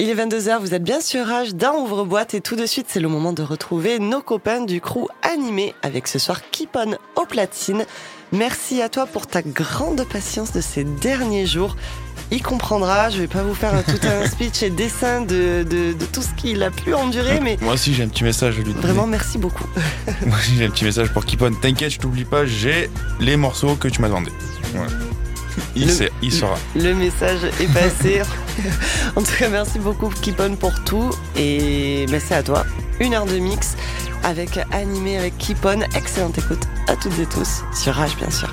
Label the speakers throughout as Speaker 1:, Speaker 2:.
Speaker 1: Il est 22h, vous êtes bien sur Rage d'un ouvre-boîte et tout de suite c'est le moment de retrouver nos copains du crew animé avec ce soir Keep On au platine. Merci à toi pour ta grande patience de ces derniers jours. Il comprendra, je vais pas vous faire tout un speech et dessin de, de, de tout ce qu'il a pu endurer, mais
Speaker 2: Moi aussi j'ai un petit message à lui donner.
Speaker 1: vraiment merci beaucoup.
Speaker 2: Moi aussi j'ai un petit message pour Kipon. T'inquiète, je t'oublie pas, j'ai les morceaux que tu m'as demandé. Il,
Speaker 1: Le-
Speaker 2: sait, il saura.
Speaker 1: Le message est passé. en tout cas, merci beaucoup Keep On pour tout et merci à toi. Une heure de mix avec animé avec Keep On. Excellente écoute à toutes et tous sur Rage bien sûr.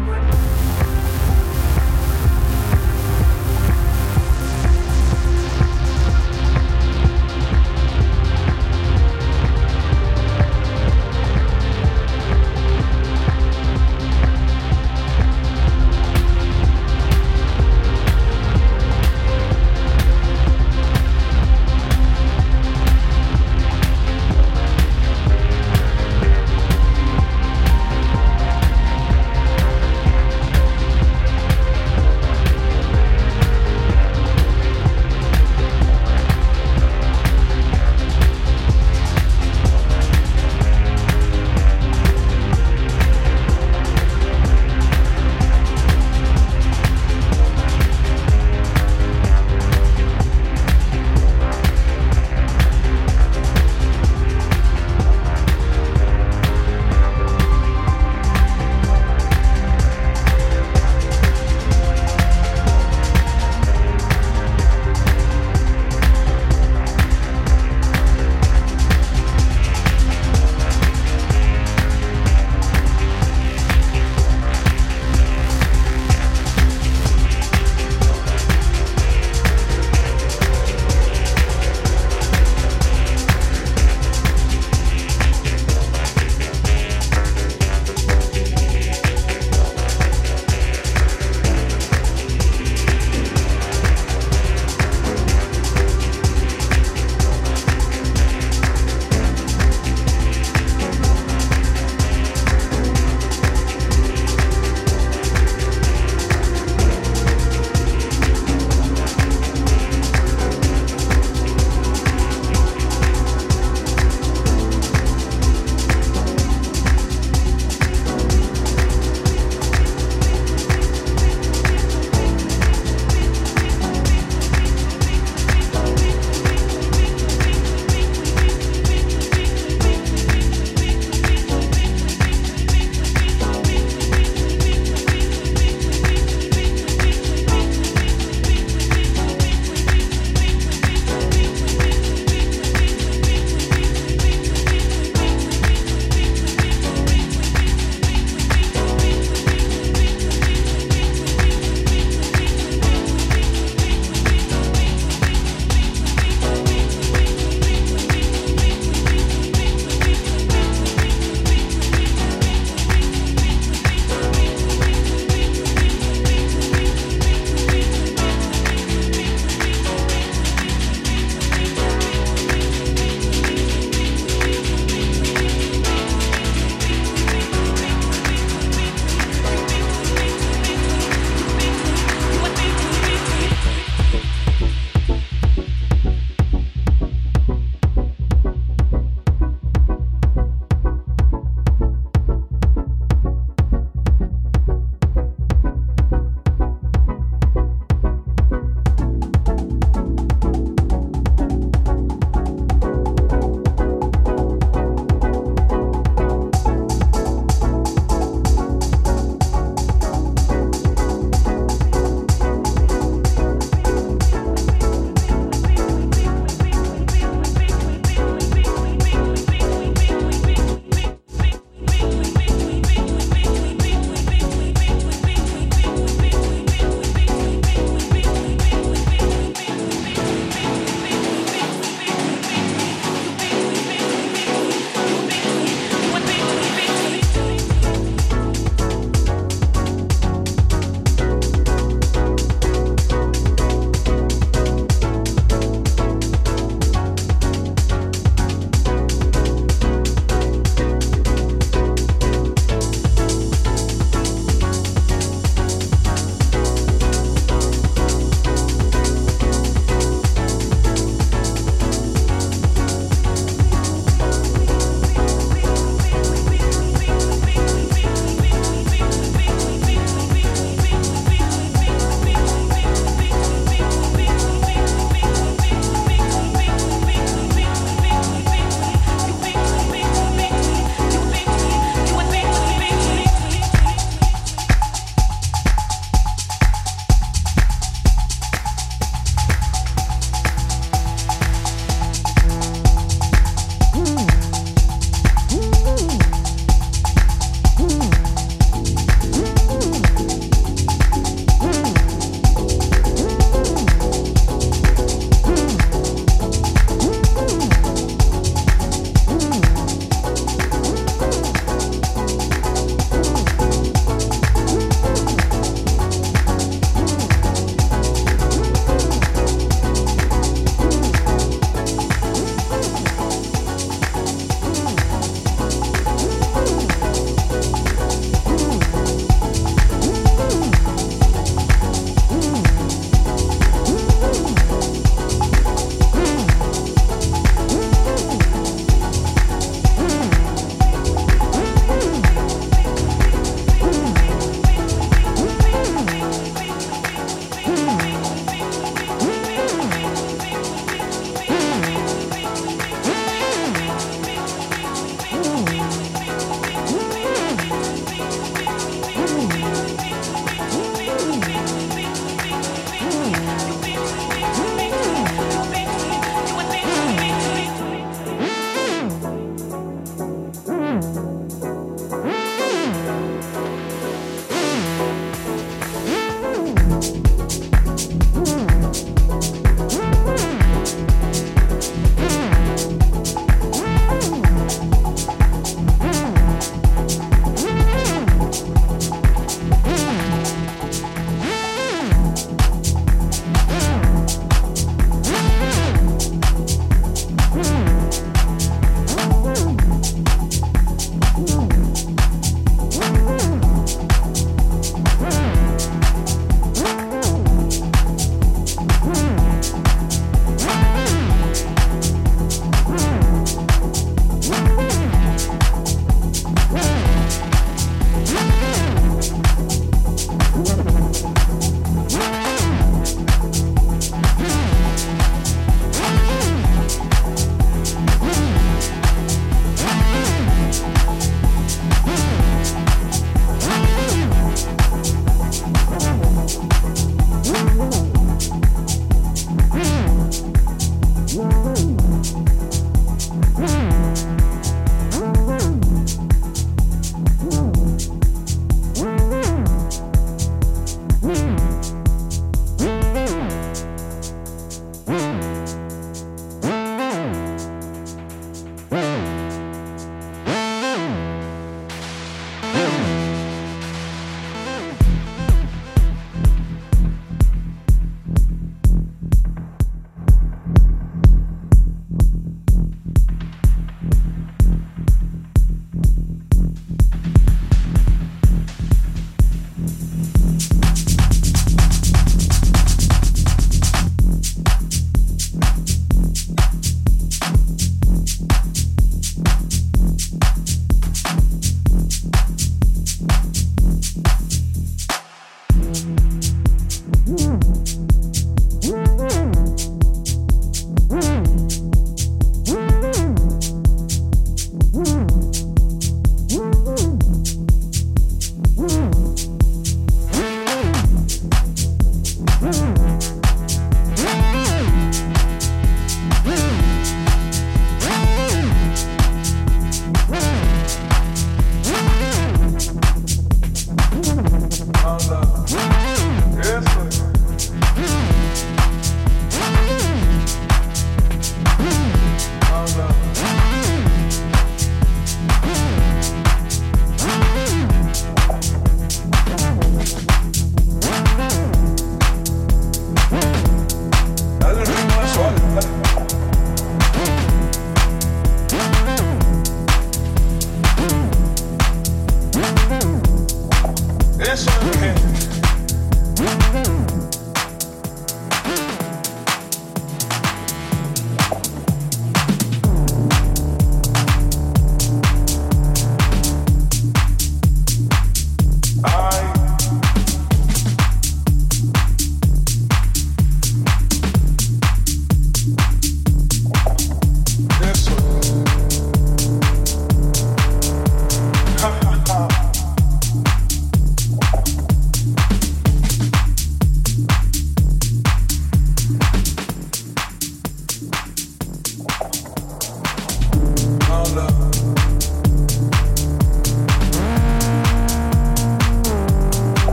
Speaker 3: Mm-hmm.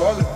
Speaker 3: solo.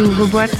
Speaker 4: Rage.
Speaker 3: C'est ouvre-boîte.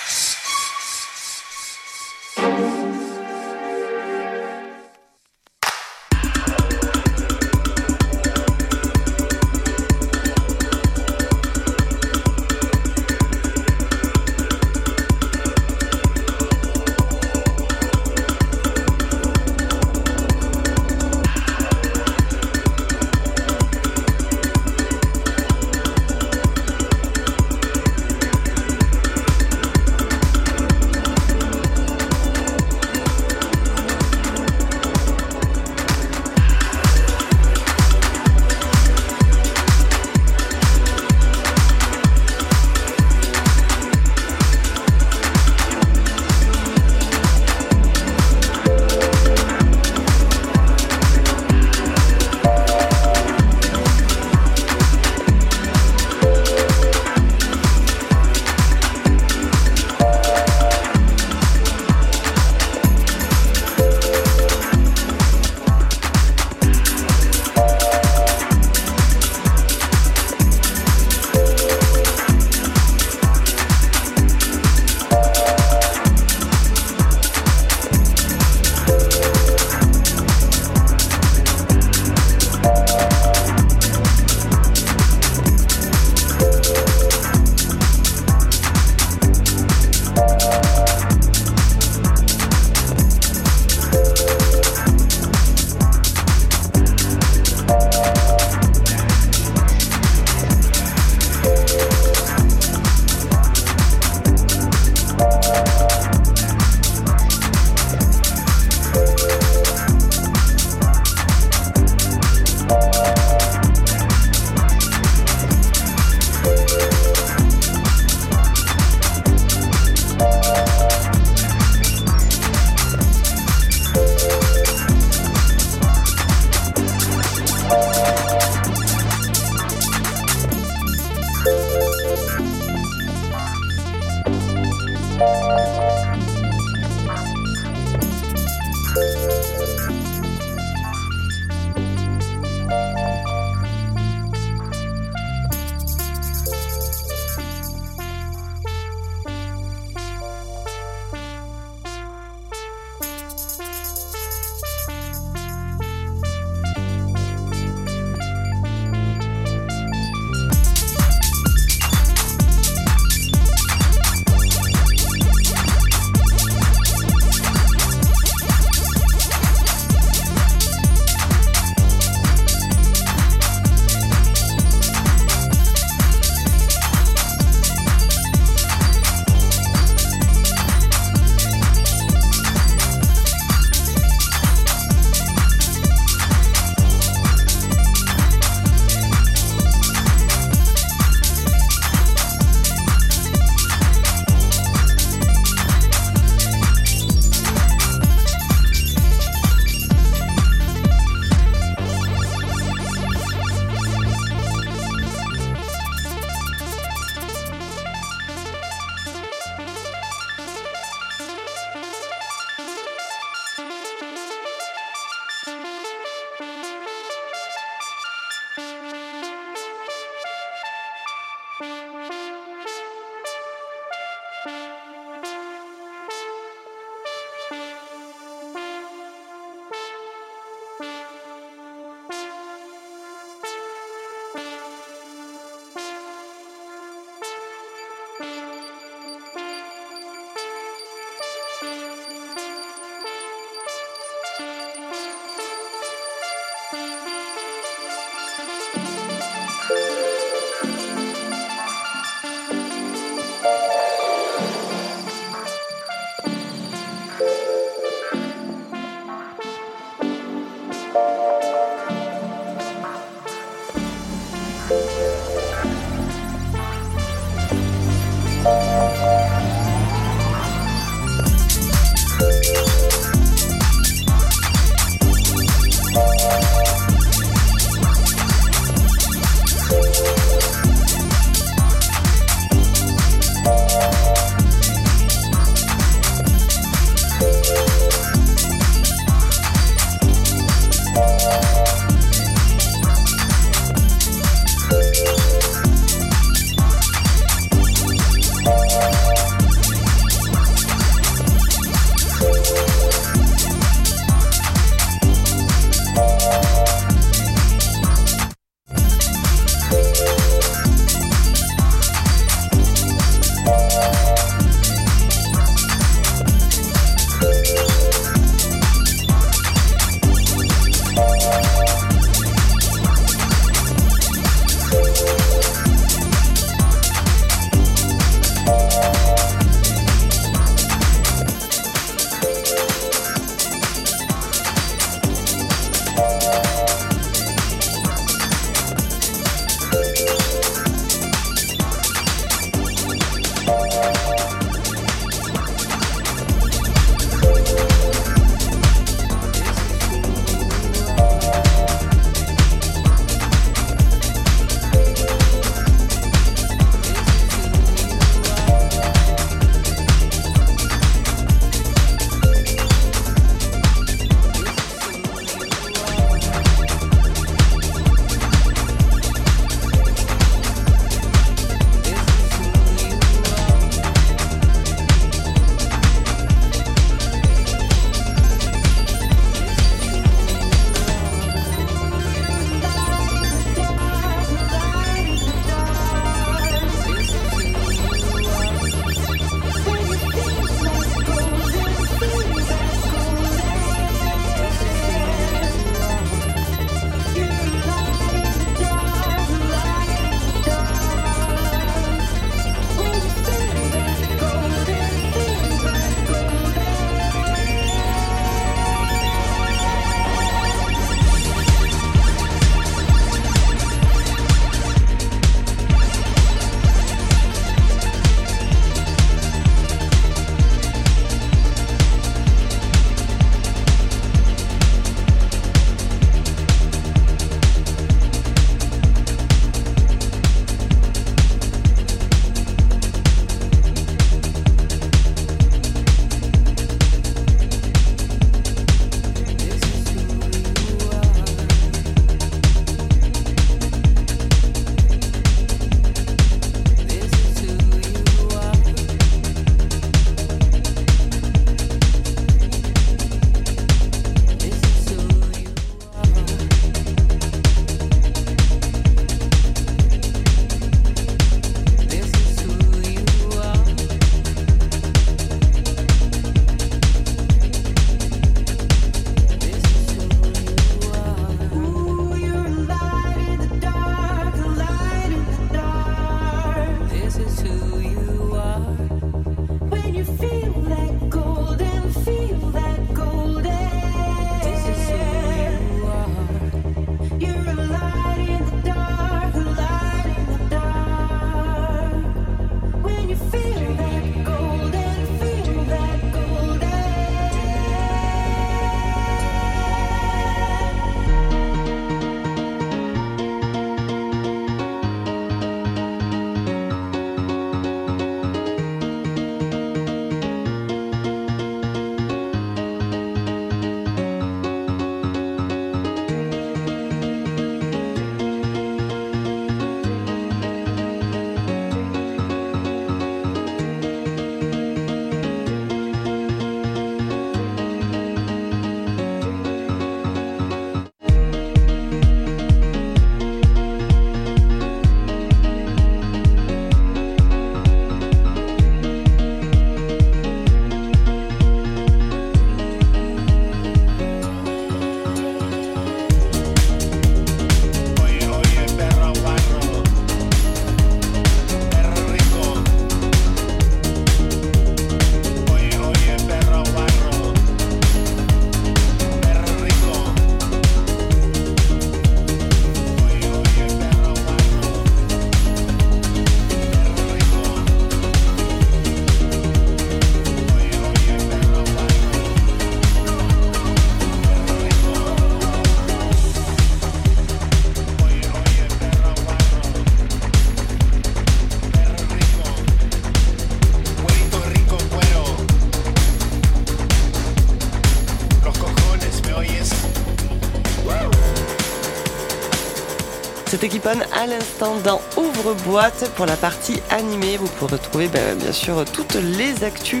Speaker 1: C'était Kipon à l'instant dans Ouvre-boîte pour la partie animée. Vous pourrez retrouver ben, bien sûr toutes les actus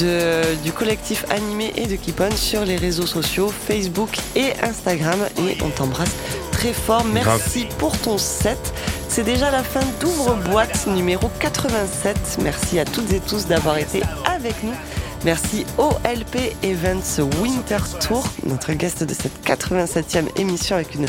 Speaker 1: de, du collectif animé et de Kipon sur les réseaux sociaux Facebook et Instagram. Et on t'embrasse très fort. Merci pour ton set. C'est déjà la fin d'Ouvre-boîte numéro 87. Merci à toutes et tous d'avoir été avec nous. Merci OLP Events Winter Tour, notre guest de cette 87e émission avec une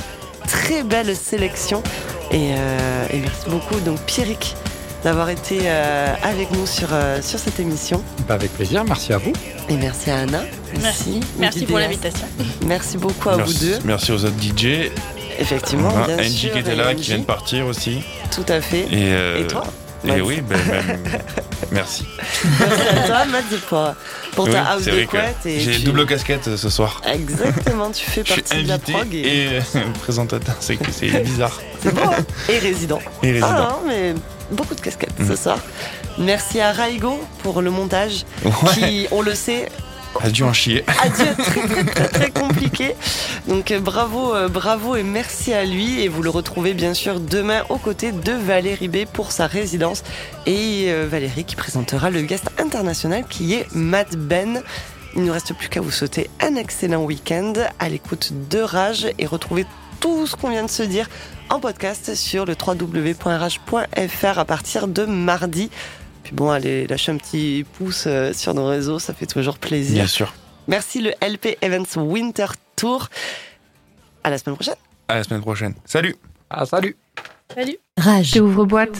Speaker 1: très belle sélection. Et, euh, et merci beaucoup, donc Pierrick, d'avoir été euh, avec nous sur, euh, sur cette émission.
Speaker 5: Bah avec plaisir, merci à vous.
Speaker 1: Et merci à Anna.
Speaker 6: Merci, merci pour l'invitation.
Speaker 1: Merci beaucoup à
Speaker 2: merci,
Speaker 1: vous deux.
Speaker 2: Merci aux autres DJ.
Speaker 1: Effectivement,
Speaker 2: On a
Speaker 1: bien
Speaker 2: Angie
Speaker 1: sûr.
Speaker 2: qui était là, qui vient de partir aussi.
Speaker 1: Tout à fait.
Speaker 2: Et, euh,
Speaker 1: Et toi?
Speaker 2: Et
Speaker 1: Mads
Speaker 2: oui, ben, même- merci.
Speaker 1: Merci à toi, Matt, pour, pour
Speaker 2: Oui,
Speaker 1: ta house de couette.
Speaker 2: J'ai
Speaker 1: tu-
Speaker 2: double casquette euh, ce soir.
Speaker 1: Exactement, tu fais
Speaker 2: Je suis
Speaker 1: partie de la prog et,
Speaker 2: et euh, présentateur. C'est bizarre.
Speaker 1: c'est bon. hein. et résident.
Speaker 2: Et résident.
Speaker 1: Ah, non, mais beaucoup de casquettes
Speaker 2: Mhm.
Speaker 1: ce soir. Merci à Raigo pour le montage,
Speaker 2: Ouais.
Speaker 1: qui, on le sait,
Speaker 2: A dû en chier.
Speaker 1: a dû être très très très très compliqué. Donc euh, bravo, euh, bravo et merci à lui. Et vous le retrouvez bien sûr demain aux côtés de Valérie B pour sa résidence. Et euh, Valérie qui présentera le guest international qui est Matt Ben. Il ne nous reste plus qu'à vous souhaiter un excellent week-end à l'écoute de Rage et retrouver tout ce qu'on vient de se dire en podcast sur le www.rage.fr à partir de mardi. Puis bon, allez, lâchez un petit pouce euh, sur nos réseaux, ça fait toujours plaisir.
Speaker 2: Bien sûr.
Speaker 1: Merci le LP Events Winter Tour. À la semaine prochaine.
Speaker 2: À la semaine prochaine. Salut.
Speaker 5: Ah salut
Speaker 6: Salut.
Speaker 7: Rage.
Speaker 3: Ouvre boîte.